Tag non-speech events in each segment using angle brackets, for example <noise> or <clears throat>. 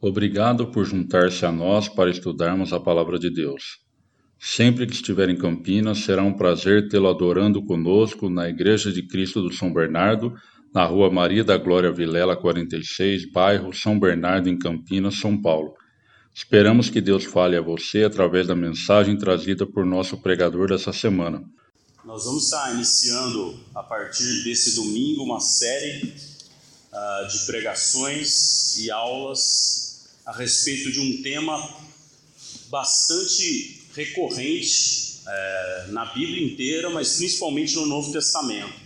Obrigado por juntar-se a nós para estudarmos a Palavra de Deus. Sempre que estiver em Campinas, será um prazer tê-lo adorando conosco na Igreja de Cristo do São Bernardo, na Rua Maria da Glória Vilela 46, bairro São Bernardo, em Campinas, São Paulo. Esperamos que Deus fale a você através da mensagem trazida por nosso pregador dessa semana. Nós vamos estar iniciando a partir desse domingo uma série uh, de pregações e aulas a respeito de um tema bastante recorrente é, na Bíblia inteira, mas principalmente no Novo Testamento.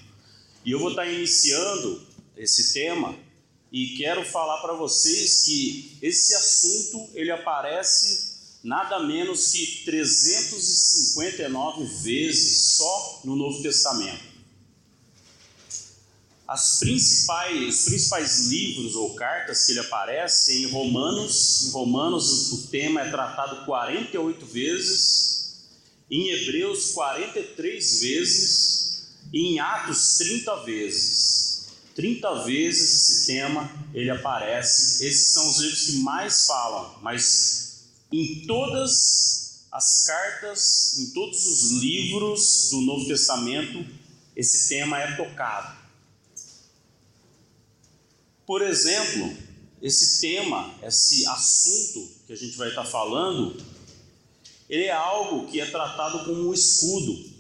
E eu vou estar iniciando esse tema e quero falar para vocês que esse assunto ele aparece nada menos que 359 vezes só no Novo Testamento as principais, os principais livros ou cartas que ele aparece em Romanos. Em Romanos o tema é tratado 48 vezes, em Hebreus 43 vezes e em Atos 30 vezes. 30 vezes esse tema ele aparece. Esses são os livros que mais falam, mas em todas as cartas, em todos os livros do Novo Testamento, esse tema é tocado. Por exemplo, esse tema, esse assunto que a gente vai estar falando, ele é algo que é tratado como um escudo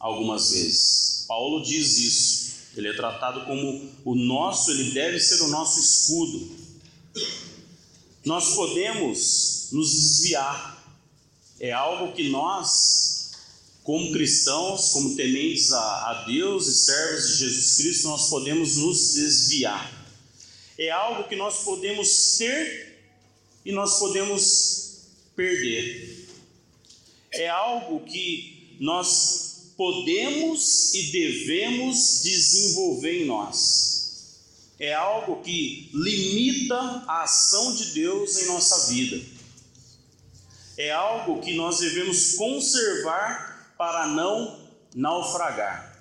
algumas vezes. Paulo diz isso. Ele é tratado como o nosso, ele deve ser o nosso escudo. Nós podemos nos desviar. É algo que nós, como cristãos, como tementes a, a Deus e servos de Jesus Cristo, nós podemos nos desviar é algo que nós podemos ter e nós podemos perder. É algo que nós podemos e devemos desenvolver em nós. É algo que limita a ação de Deus em nossa vida. É algo que nós devemos conservar para não naufragar.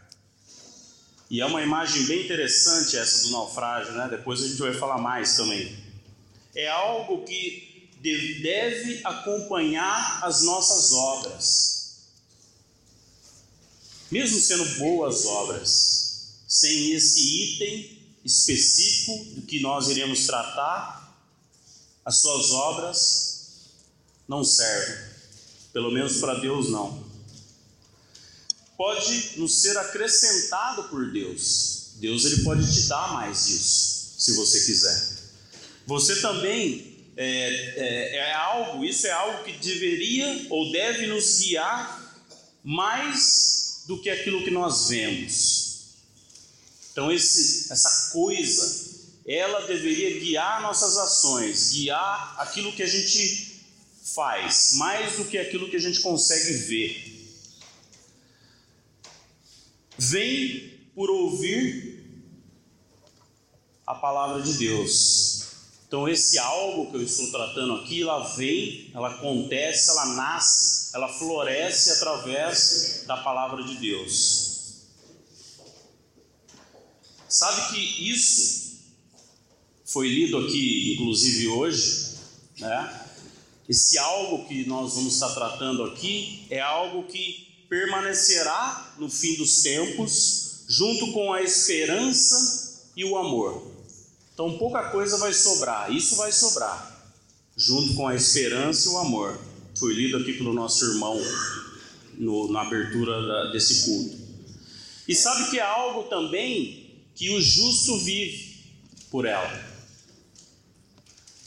E é uma imagem bem interessante essa do naufrágio, né? Depois a gente vai falar mais também. É algo que deve acompanhar as nossas obras. Mesmo sendo boas obras, sem esse item específico do que nós iremos tratar, as suas obras não servem. Pelo menos para Deus não pode nos ser acrescentado por Deus. Deus ele pode te dar mais disso, se você quiser. Você também é, é, é algo, isso é algo que deveria ou deve nos guiar mais do que aquilo que nós vemos. Então esse, essa coisa, ela deveria guiar nossas ações, guiar aquilo que a gente faz, mais do que aquilo que a gente consegue ver vem por ouvir a palavra de Deus. Então, esse algo que eu estou tratando aqui, ela vem, ela acontece, ela nasce, ela floresce através da palavra de Deus. Sabe que isso foi lido aqui, inclusive hoje, né? Esse algo que nós vamos estar tratando aqui é algo que permanecerá no fim dos tempos, junto com a esperança e o amor. Então pouca coisa vai sobrar, isso vai sobrar, junto com a esperança e o amor. Foi lido aqui pelo nosso irmão no, na abertura da, desse culto. E sabe que é algo também que o justo vive por ela.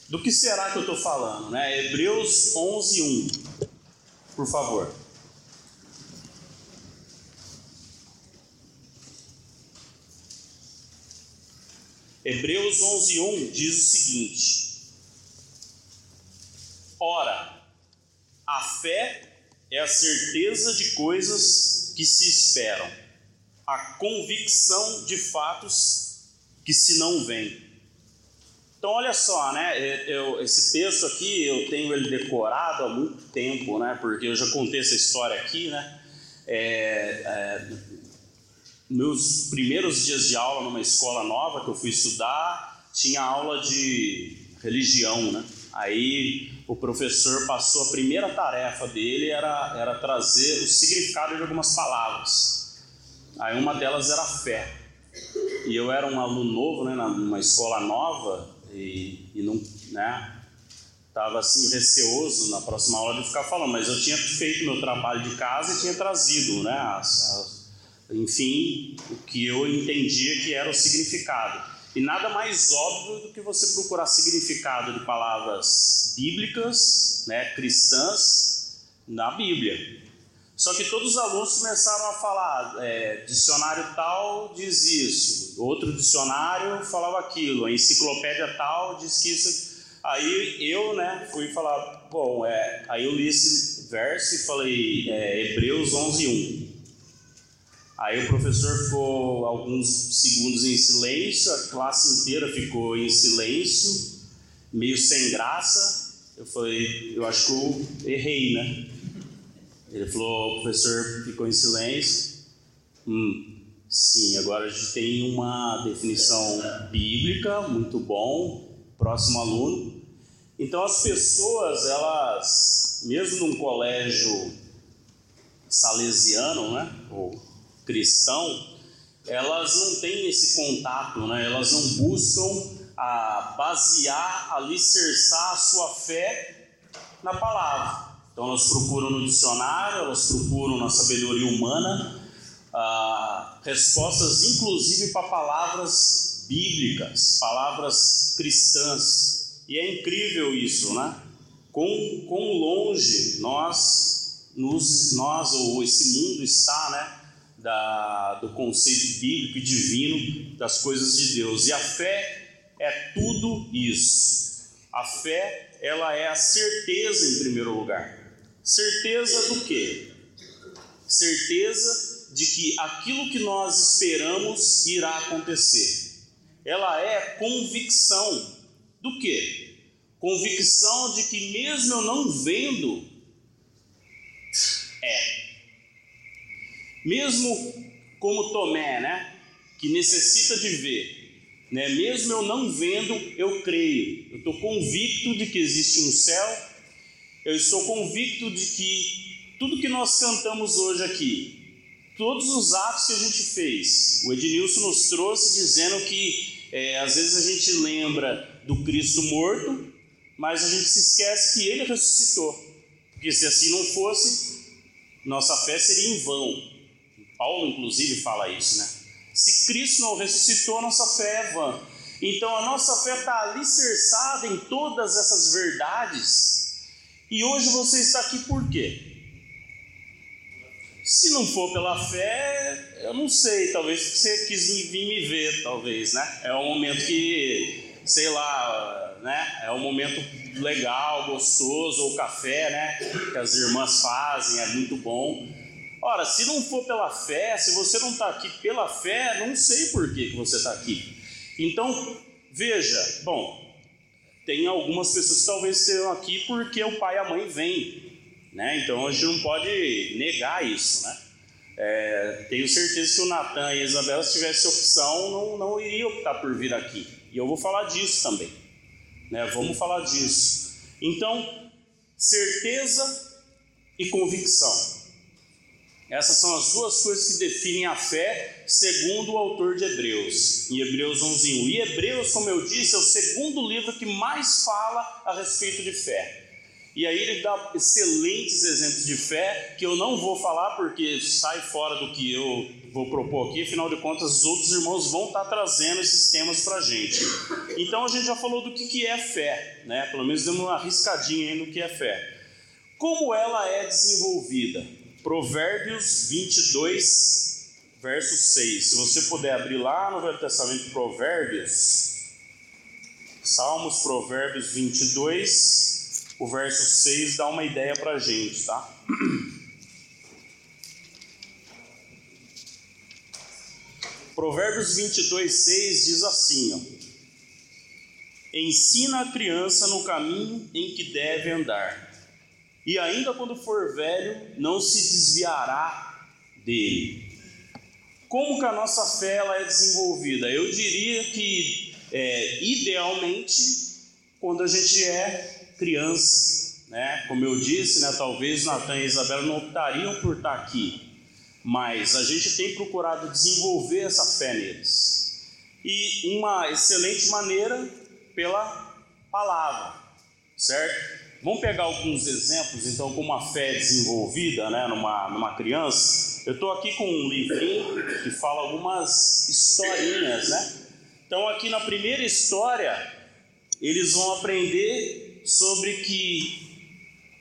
Do que será que eu estou falando? Né? Hebreus 11, 1. Por favor. Hebreus 11:1 diz o seguinte: Ora, a fé é a certeza de coisas que se esperam, a convicção de fatos que se não veem. Então, olha só, né? Eu, esse texto aqui eu tenho ele decorado há muito tempo, né? Porque eu já contei essa história aqui, né? É, é, meus primeiros dias de aula numa escola nova que eu fui estudar, tinha aula de religião, né? Aí o professor passou a primeira tarefa dele era, era trazer o significado de algumas palavras. Aí uma delas era fé. E eu era um aluno novo, né, numa escola nova e, e não, né, tava assim receoso na próxima aula de ficar falando, mas eu tinha feito meu trabalho de casa e tinha trazido, né, as, as, enfim, o que eu entendia que era o significado. E nada mais óbvio do que você procurar significado de palavras bíblicas, né, cristãs, na Bíblia. Só que todos os alunos começaram a falar: é, dicionário tal diz isso, outro dicionário falava aquilo, a enciclopédia tal diz que isso. Aí eu, né, fui falar: bom, é, aí eu li esse verso e falei: é, Hebreus 11, 1. Aí o professor ficou alguns segundos em silêncio, a classe inteira ficou em silêncio, meio sem graça. Eu falei, eu acho que eu errei, né? Ele falou, o professor ficou em silêncio. Hum, sim, agora a gente tem uma definição bíblica, muito bom. Próximo aluno. Então as pessoas, elas, mesmo num colégio salesiano, né? Ou cristão, elas não têm esse contato, né? elas não buscam a basear, alicerçar a sua fé na palavra. Então elas procuram no dicionário, elas procuram na sabedoria humana ah, respostas, inclusive para palavras bíblicas, palavras cristãs. E é incrível isso, né? Quão, quão longe nós, nos, nós ou esse mundo está, né? Da, do conceito bíblico e divino das coisas de Deus. E a fé é tudo isso. A fé, ela é a certeza em primeiro lugar. Certeza do quê? Certeza de que aquilo que nós esperamos irá acontecer. Ela é convicção do quê? Convicção de que mesmo eu não vendo, é mesmo como Tomé, né, que necessita de ver, né, mesmo eu não vendo, eu creio. Eu estou convicto de que existe um céu. Eu estou convicto de que tudo que nós cantamos hoje aqui, todos os atos que a gente fez, o Ednilson nos trouxe dizendo que é, às vezes a gente lembra do Cristo morto, mas a gente se esquece que ele ressuscitou. Porque se assim não fosse, nossa fé seria em vão. Paulo, inclusive, fala isso, né? Se Cristo não ressuscitou, nossa fé é vã. Então a nossa fé está alicerçada em todas essas verdades. E hoje você está aqui por quê? Se não for pela fé, eu não sei, talvez você quis vir me ver, talvez, né? É um momento que, sei lá, né? É um momento legal, gostoso, o café, né? Que as irmãs fazem, é muito bom. Ora, se não for pela fé, se você não está aqui pela fé, não sei por que, que você está aqui. Então, veja, bom, tem algumas pessoas que talvez estejam aqui porque o pai e a mãe vêm, né? Então a gente não pode negar isso, né? É, tenho certeza que o Natan e a Isabela, se tivesse opção, não, não iriam optar por vir aqui. E eu vou falar disso também. Né? Vamos falar disso. Então, certeza e convicção. Essas são as duas coisas que definem a fé, segundo o autor de Hebreus, em Hebreus 11:1. E Hebreus, como eu disse, é o segundo livro que mais fala a respeito de fé. E aí ele dá excelentes exemplos de fé, que eu não vou falar porque sai fora do que eu vou propor aqui, afinal de contas, os outros irmãos vão estar trazendo esses temas para a gente. Então a gente já falou do que é fé, né? pelo menos demos uma arriscadinha aí no que é fé. Como ela é desenvolvida? Provérbios 22, verso 6. Se você puder abrir lá no Velho Testamento Provérbios, Salmos, Provérbios 22, o verso 6 dá uma ideia para a gente, tá? <clears throat> Provérbios 22, 6 diz assim: ó, Ensina a criança no caminho em que deve andar e ainda quando for velho, não se desviará dele. Como que a nossa fé ela é desenvolvida? Eu diria que, é, idealmente, quando a gente é criança, né? Como eu disse, né, talvez Natan e Isabela não optariam por estar aqui, mas a gente tem procurado desenvolver essa fé neles. E uma excelente maneira pela palavra, certo? Vamos pegar alguns exemplos, então, como a fé é desenvolvida né, numa, numa criança. Eu estou aqui com um livrinho que fala algumas historinhas, né? Então, aqui na primeira história, eles vão aprender sobre que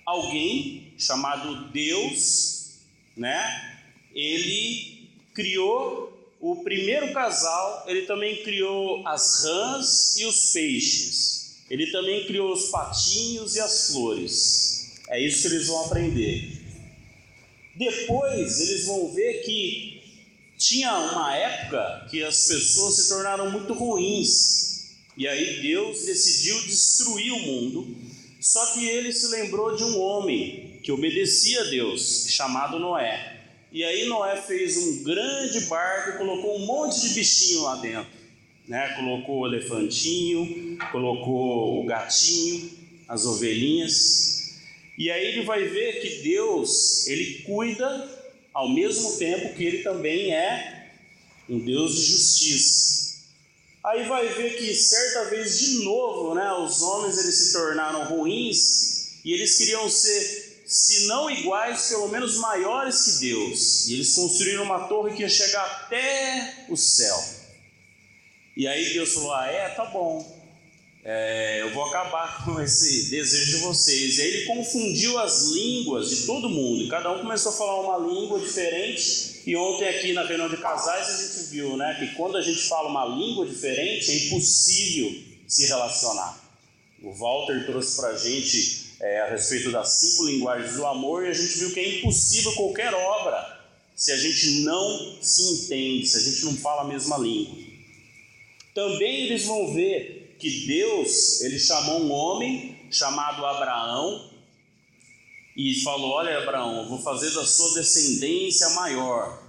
alguém chamado Deus, né? Ele criou o primeiro casal, ele também criou as rãs e os peixes. Ele também criou os patinhos e as flores. É isso que eles vão aprender. Depois eles vão ver que tinha uma época que as pessoas se tornaram muito ruins. E aí Deus decidiu destruir o mundo. Só que ele se lembrou de um homem que obedecia a Deus, chamado Noé. E aí Noé fez um grande barco e colocou um monte de bichinho lá dentro né? Colocou o elefantinho, colocou o gatinho, as ovelhinhas. E aí ele vai ver que Deus, ele cuida ao mesmo tempo que ele também é um Deus de justiça. Aí vai ver que certa vez de novo, né, os homens eles se tornaram ruins e eles queriam ser, se não iguais, pelo menos maiores que Deus. E eles construíram uma torre que ia chegar até o céu. E aí Deus falou: Ah, é, tá bom. É, eu vou acabar <laughs> com esse desejo de vocês. E aí ele confundiu as línguas de todo mundo. E cada um começou a falar uma língua diferente. E ontem aqui na reunião de casais a gente viu, né, que quando a gente fala uma língua diferente é impossível se relacionar. O Walter trouxe para a gente é, a respeito das cinco linguagens do amor e a gente viu que é impossível qualquer obra se a gente não se entende, se a gente não fala a mesma língua. Também eles vão ver que Deus, ele chamou um homem chamado Abraão e falou: "Olha, Abraão, vou fazer da sua descendência maior".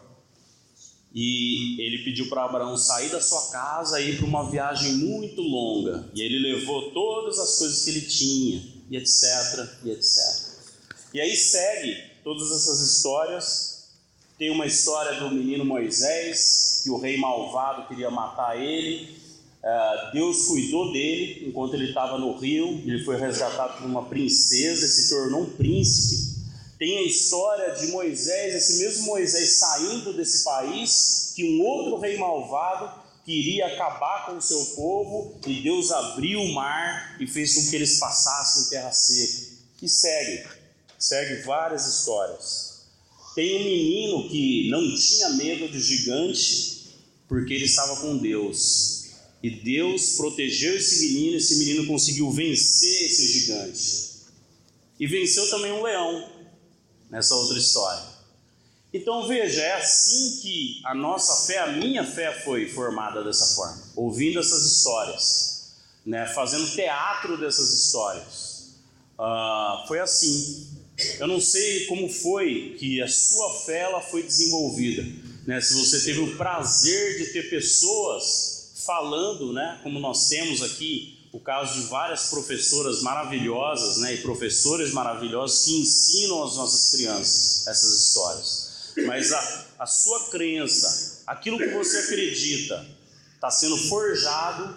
E ele pediu para Abraão sair da sua casa e ir para uma viagem muito longa. E ele levou todas as coisas que ele tinha, e etc, e etc. E aí segue todas essas histórias tem uma história do menino Moisés, que o rei malvado queria matar ele. Uh, Deus cuidou dele enquanto ele estava no rio. Ele foi resgatado por uma princesa e se tornou um príncipe. Tem a história de Moisés, esse mesmo Moisés saindo desse país, que um outro rei malvado queria acabar com o seu povo e Deus abriu o mar e fez com que eles passassem em terra seca. E segue, segue várias histórias. Tem um menino que não tinha medo de gigante porque ele estava com Deus. E Deus protegeu esse menino, esse menino conseguiu vencer esse gigante. E venceu também um leão nessa outra história. Então veja, é assim que a nossa fé, a minha fé foi formada dessa forma, ouvindo essas histórias, né, fazendo teatro dessas histórias. Uh, foi assim. Eu não sei como foi que a sua fé ela foi desenvolvida, né? Se você teve o prazer de ter pessoas falando, né? Como nós temos aqui o caso de várias professoras maravilhosas, né? E professores maravilhosos que ensinam às nossas crianças essas histórias. Mas a, a sua crença, aquilo que você acredita, está sendo forjado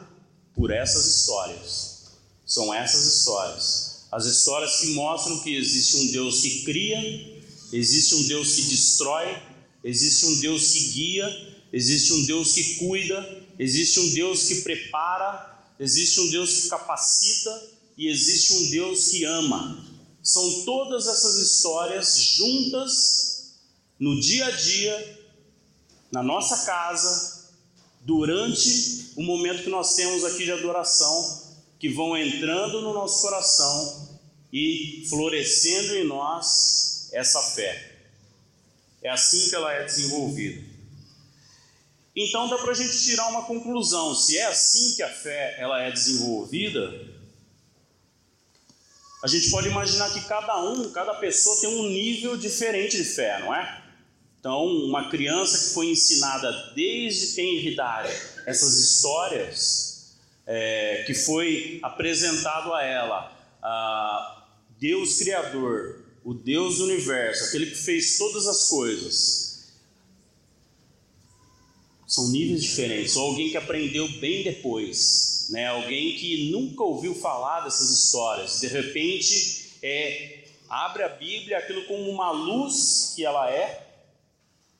por essas histórias. São essas histórias. As histórias que mostram que existe um Deus que cria, existe um Deus que destrói, existe um Deus que guia, existe um Deus que cuida, existe um Deus que prepara, existe um Deus que capacita e existe um Deus que ama. São todas essas histórias juntas no dia a dia, na nossa casa, durante o momento que nós temos aqui de adoração que vão entrando no nosso coração e florescendo em nós essa fé. É assim que ela é desenvolvida. Então dá para a gente tirar uma conclusão. Se é assim que a fé ela é desenvolvida, a gente pode imaginar que cada um, cada pessoa tem um nível diferente de fé, não é? Então, uma criança que foi ensinada desde tenra idade essas histórias, é, que foi apresentado a ela, a Deus Criador, o Deus do universo, aquele que fez todas as coisas, são níveis diferentes. Ou alguém que aprendeu bem depois, né? Alguém que nunca ouviu falar dessas histórias, de repente é abre a Bíblia, aquilo como uma luz que ela é,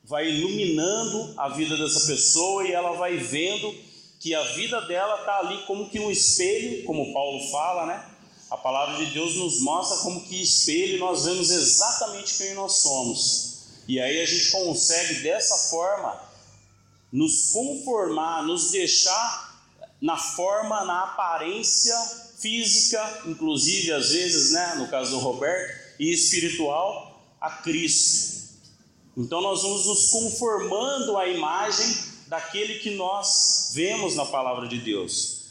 vai iluminando a vida dessa pessoa e ela vai vendo que a vida dela está ali como que um espelho, como Paulo fala, né? A palavra de Deus nos mostra como que espelho nós vemos exatamente quem nós somos. E aí a gente consegue dessa forma nos conformar, nos deixar na forma, na aparência física, inclusive às vezes, né, no caso do Roberto, e espiritual a Cristo. Então nós vamos nos conformando à imagem daquele que nós vemos na palavra de Deus.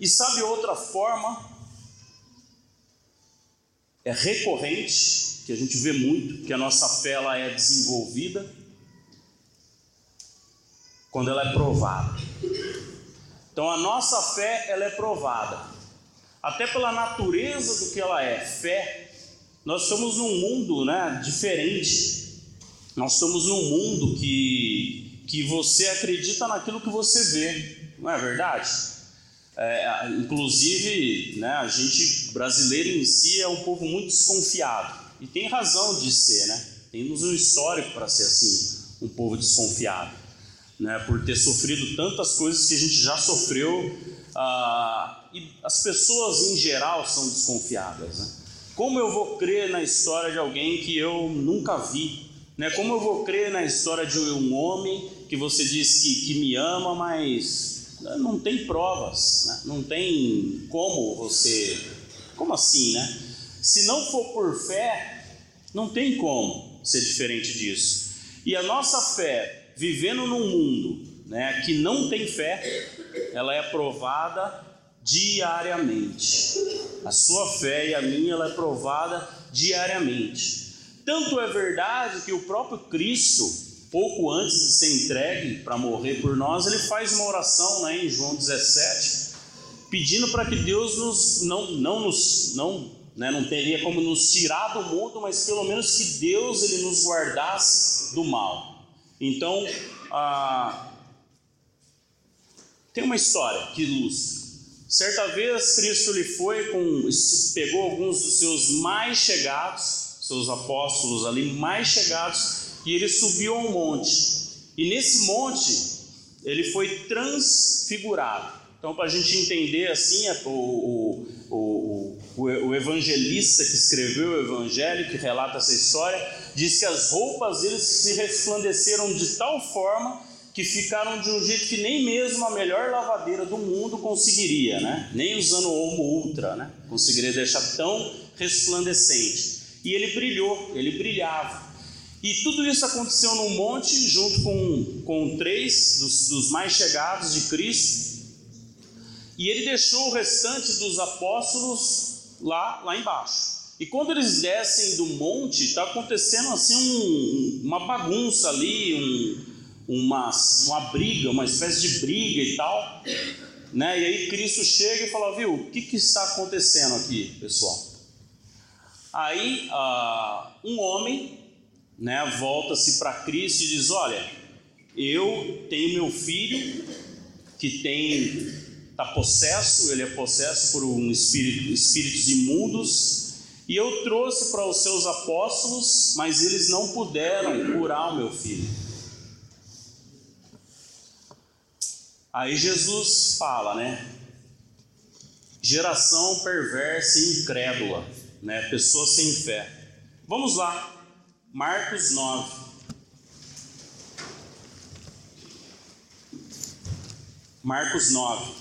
E sabe outra forma é recorrente, que a gente vê muito, que a nossa fé ela é desenvolvida quando ela é provada. Então a nossa fé ela é provada até pela natureza do que ela é, fé. Nós estamos num mundo né, diferente. Nós estamos num mundo que, que você acredita naquilo que você vê, não é verdade? É, inclusive, né, a gente brasileiro em si é um povo muito desconfiado e tem razão de ser, né? Temos um histórico para ser assim, um povo desconfiado, né? Por ter sofrido tantas coisas que a gente já sofreu ah, e as pessoas em geral são desconfiadas. Né? Como eu vou crer na história de alguém que eu nunca vi? Né? Como eu vou crer na história de um homem que você diz que, que me ama, mas né, não tem provas, né? não tem como você. Como assim, né? Se não for por fé, não tem como ser diferente disso. E a nossa fé, vivendo num mundo né, que não tem fé, ela é provada diariamente. A sua fé e a minha ela é provada diariamente. Tanto é verdade que o próprio Cristo, pouco antes de ser entregue para morrer por nós, ele faz uma oração né, em João 17, pedindo para que Deus nos, não, não nos não, né, não teria como nos tirar do mundo, mas pelo menos que Deus ele nos guardasse do mal. Então, ah, tem uma história que ilustra. Certa vez Cristo lhe foi com pegou alguns dos seus mais chegados, seus apóstolos ali mais chegados, e ele subiu a um monte. E nesse monte ele foi transfigurado. Então, para a gente entender assim, o, o, o, o, evangelista que escreveu o evangelho, que relata essa história, diz que as roupas deles se resplandeceram de tal forma que ficaram de um jeito que nem mesmo a melhor lavadeira do mundo conseguiria, né? Nem usando o Omo Ultra, né? Conseguiria deixar tão resplandecente. E ele brilhou, ele brilhava. E tudo isso aconteceu num monte, junto com, com três dos, dos mais chegados de Cristo. E ele deixou o restante dos apóstolos lá, lá embaixo. E quando eles descem do monte, está acontecendo assim um, uma bagunça ali, um, uma, uma briga, uma espécie de briga e tal. Né? E aí Cristo chega e fala: Viu, o que, que está acontecendo aqui, pessoal? Aí uh, um homem né, volta-se para Cristo e diz: Olha, eu tenho meu filho que tem está possesso, ele é possesso por um espírito, espíritos imundos, e eu trouxe para os seus apóstolos, mas eles não puderam curar o meu filho. Aí Jesus fala, né? Geração perversa e incrédula, né? Pessoas sem fé. Vamos lá, Marcos 9. Marcos 9.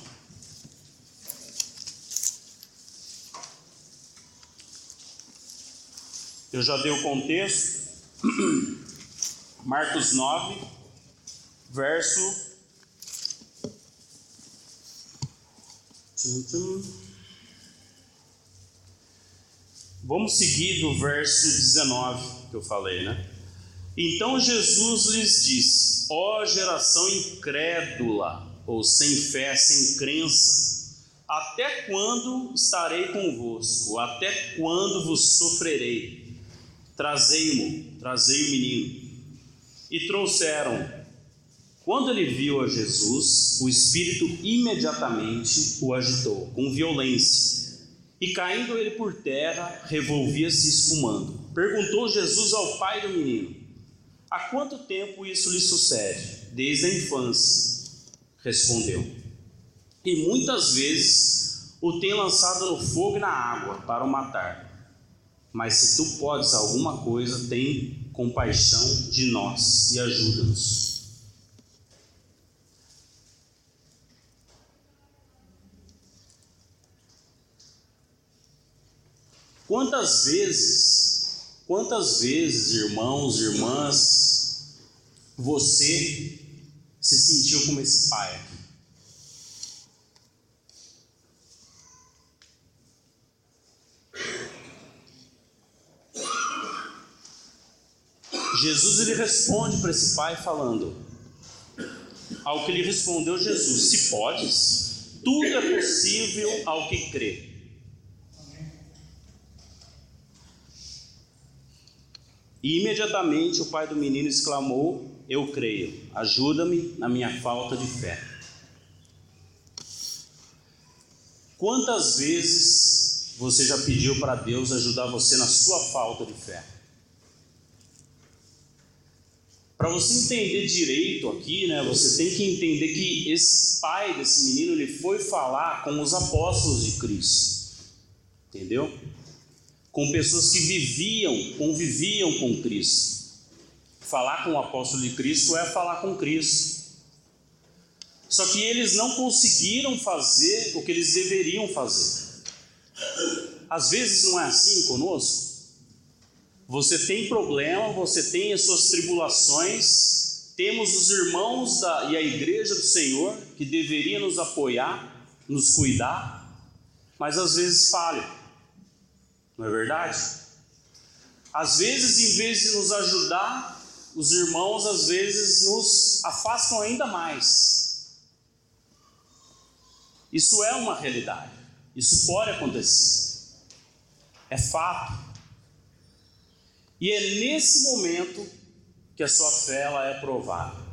Eu já dei o contexto. <clears throat> Marcos 9, verso Vamos seguir do verso 19 que eu falei, né? Então Jesus lhes disse: Ó geração incrédula ou sem fé, sem crença, até quando estarei convosco? Até quando vos sofrerei? Trazei-mo, trazei o menino. E trouxeram. Quando ele viu a Jesus, o espírito imediatamente o agitou, com violência. E caindo ele por terra, revolvia-se espumando. Perguntou Jesus ao pai do menino: Há quanto tempo isso lhe sucede? Desde a infância, respondeu. E muitas vezes o tem lançado no fogo e na água para o matar. Mas se tu podes alguma coisa, tem compaixão de nós e ajuda-nos. Quantas vezes, quantas vezes, irmãos, irmãs, você se sentiu como esse pai aqui? Jesus ele responde para esse pai falando: Ao que lhe respondeu Jesus: Se podes, tudo é possível ao que crê. E imediatamente o pai do menino exclamou: Eu creio, ajuda-me na minha falta de fé. Quantas vezes você já pediu para Deus ajudar você na sua falta de fé? Para você entender direito aqui, né, você tem que entender que esse pai desse menino ele foi falar com os apóstolos de Cristo, entendeu? Com pessoas que viviam, conviviam com Cristo. Falar com o apóstolo de Cristo é falar com Cristo. Só que eles não conseguiram fazer o que eles deveriam fazer. Às vezes não é assim conosco. Você tem problema, você tem as suas tribulações, temos os irmãos da, e a igreja do Senhor que deveria nos apoiar, nos cuidar, mas às vezes falham. Não é verdade? Às vezes, em vez de nos ajudar, os irmãos às vezes nos afastam ainda mais. Isso é uma realidade. Isso pode acontecer. É fato. E é nesse momento que a sua fé ela é provada.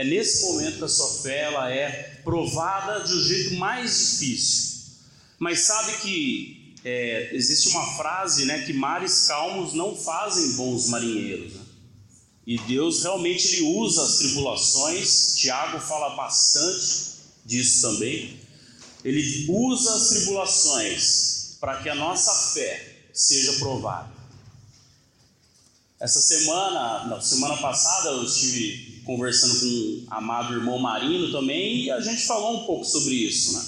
É nesse momento que a sua fé ela é provada de um jeito mais difícil. Mas sabe que é, existe uma frase, né, que mares calmos não fazem bons marinheiros. Né? E Deus realmente ele usa as tribulações. Tiago fala bastante disso também. Ele usa as tribulações para que a nossa fé seja provada. Essa semana, na semana passada, eu estive conversando com o amado irmão Marino também, e a gente falou um pouco sobre isso, né?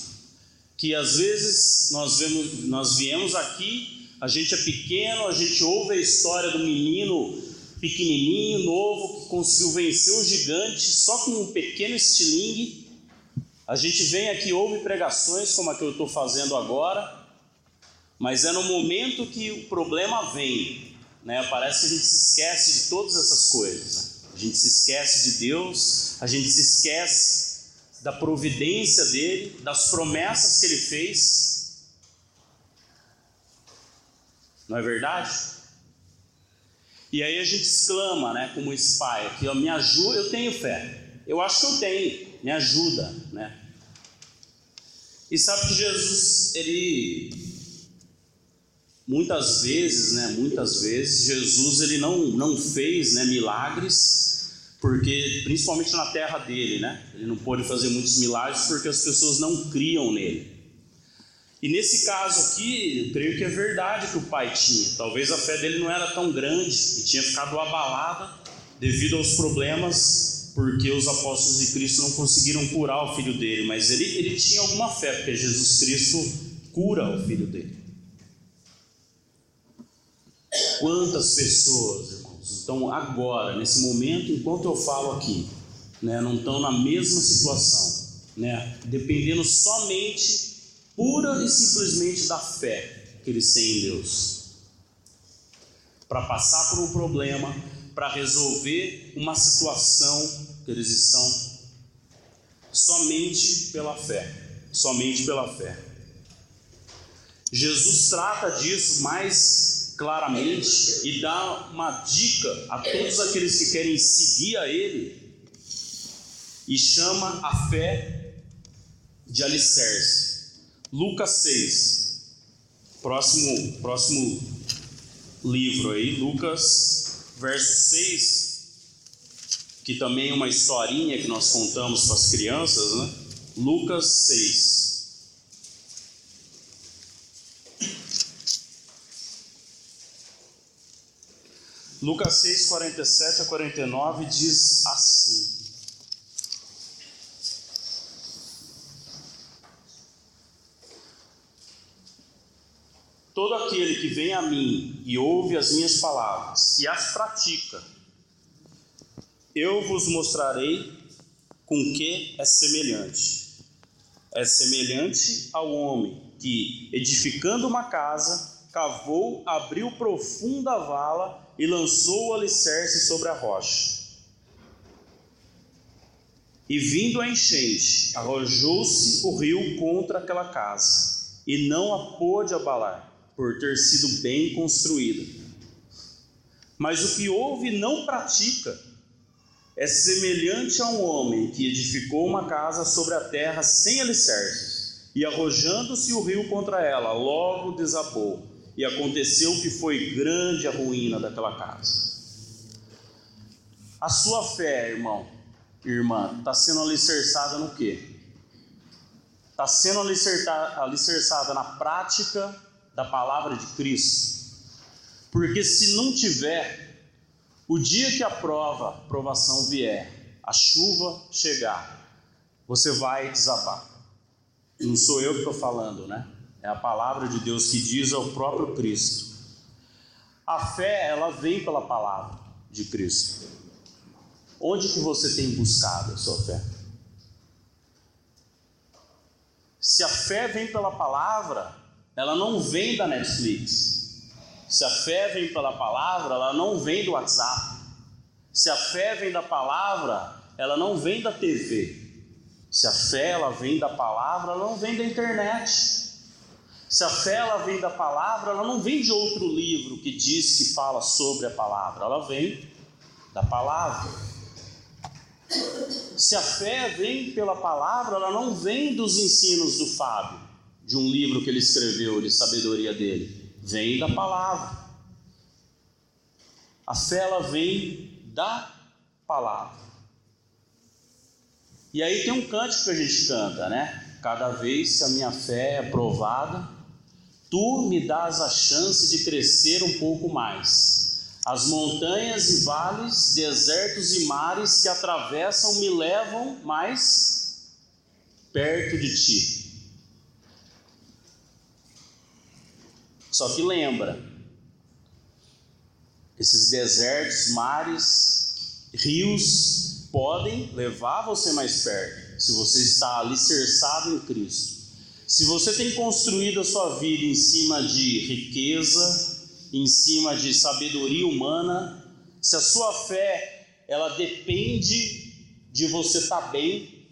Que às vezes nós, vemos, nós viemos aqui, a gente é pequeno, a gente ouve a história do menino pequenininho, novo, que conseguiu vencer o gigante só com um pequeno estilingue. A gente vem aqui, ouve pregações como a que eu estou fazendo agora, mas é no momento que o problema vem, né? Parece que a gente se esquece de todas essas coisas, né? A gente se esquece de Deus, a gente se esquece da providência dele, das promessas que ele fez. Não é verdade? E aí a gente exclama, né, como esse pai aqui, ó, me ajuda, eu tenho fé. Eu acho que eu tenho, me ajuda, né? E sabe que Jesus, ele muitas vezes, né, muitas vezes Jesus ele não não fez, né, milagres porque principalmente na terra dele, né? Ele não pôde fazer muitos milagres porque as pessoas não criam nele. E nesse caso aqui, eu creio que é verdade que o pai tinha. Talvez a fé dele não era tão grande e tinha ficado abalada devido aos problemas, porque os apóstolos de Cristo não conseguiram curar o filho dele, mas ele, ele tinha alguma fé, porque Jesus Cristo cura o filho dele. Quantas pessoas, então, agora, nesse momento, enquanto eu falo aqui, né, não estão na mesma situação, né, dependendo somente, pura e simplesmente da fé que eles têm em Deus. Para passar por um problema, para resolver uma situação que eles estão somente pela fé, somente pela fé. Jesus trata disso mais claramente e dá uma dica a todos aqueles que querem seguir a Ele e chama a fé de alicerce. Lucas 6, próximo, próximo livro aí, Lucas, verso 6, que também é uma historinha que nós contamos para as crianças, né? Lucas 6. Lucas 6, 47 a 49 diz assim: Todo aquele que vem a mim e ouve as minhas palavras e as pratica, eu vos mostrarei com que é semelhante. É semelhante ao homem que, edificando uma casa, cavou, abriu profunda vala e lançou o alicerce sobre a rocha. E vindo a enchente, arrojou-se o rio contra aquela casa, e não a pôde abalar, por ter sido bem construída. Mas o que ouve não pratica é semelhante a um homem que edificou uma casa sobre a terra sem alicerces, e arrojando-se o rio contra ela, logo desabou e aconteceu que foi grande a ruína daquela casa. A sua fé, irmão, irmã, está sendo alicerçada no quê? Está sendo alicerçada na prática da palavra de Cristo. Porque se não tiver, o dia que a prova, provação vier, a chuva chegar, você vai desabar. Não sou eu que estou falando, né? É a palavra de Deus que diz ao próprio Cristo. A fé, ela vem pela palavra de Cristo. Onde que você tem buscado a sua fé? Se a fé vem pela palavra, ela não vem da Netflix. Se a fé vem pela palavra, ela não vem do WhatsApp. Se a fé vem da palavra, ela não vem da TV. Se a fé ela vem da palavra, ela não vem da internet. Se a fé ela vem da palavra, ela não vem de outro livro que diz que fala sobre a palavra, ela vem da palavra. Se a fé vem pela palavra, ela não vem dos ensinos do Fábio, de um livro que ele escreveu de sabedoria dele, vem da palavra. A fé ela vem da palavra. E aí tem um cântico que a gente canta, né? Cada vez que a minha fé é provada, tu me dás a chance de crescer um pouco mais. As montanhas e vales, desertos e mares que atravessam me levam mais perto de ti. Só que lembra, esses desertos, mares, rios podem levar você mais perto, se você está alicerçado em Cristo. Se você tem construído a sua vida em cima de riqueza, em cima de sabedoria humana, se a sua fé ela depende de você estar bem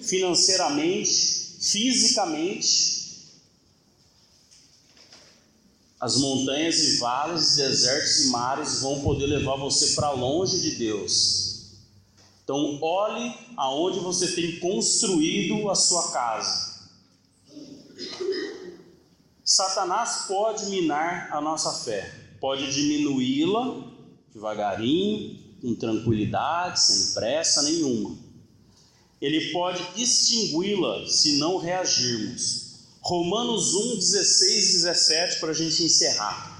financeiramente, fisicamente, as montanhas e vales, desertos e mares vão poder levar você para longe de Deus. Então, olhe aonde você tem construído a sua casa. Satanás pode minar a nossa fé, pode diminuí-la devagarinho, com tranquilidade, sem pressa nenhuma. Ele pode extingui-la se não reagirmos. Romanos 1, 16 e 17 para a gente encerrar.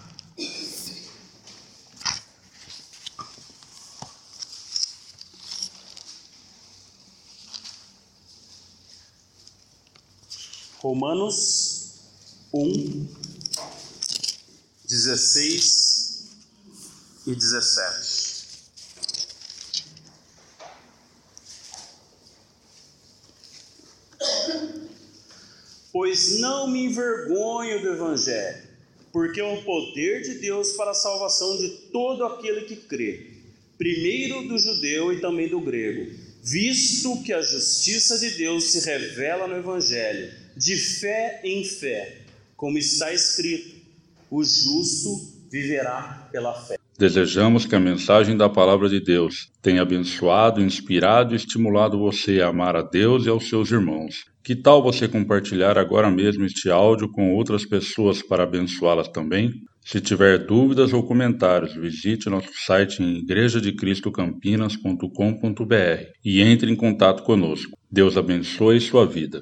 Romanos 1, 16 e 17. Pois não me envergonho do Evangelho, porque é o poder de Deus para a salvação de todo aquele que crê, primeiro do judeu e também do grego, visto que a justiça de Deus se revela no Evangelho, de fé em fé, como está escrito: o justo viverá pela fé. Desejamos que a mensagem da Palavra de Deus tenha abençoado, inspirado e estimulado você a amar a Deus e aos seus irmãos. Que tal você compartilhar agora mesmo este áudio com outras pessoas para abençoá-las também? Se tiver dúvidas ou comentários, visite nosso site em igrejadecristocampinas.com.br e entre em contato conosco. Deus abençoe sua vida.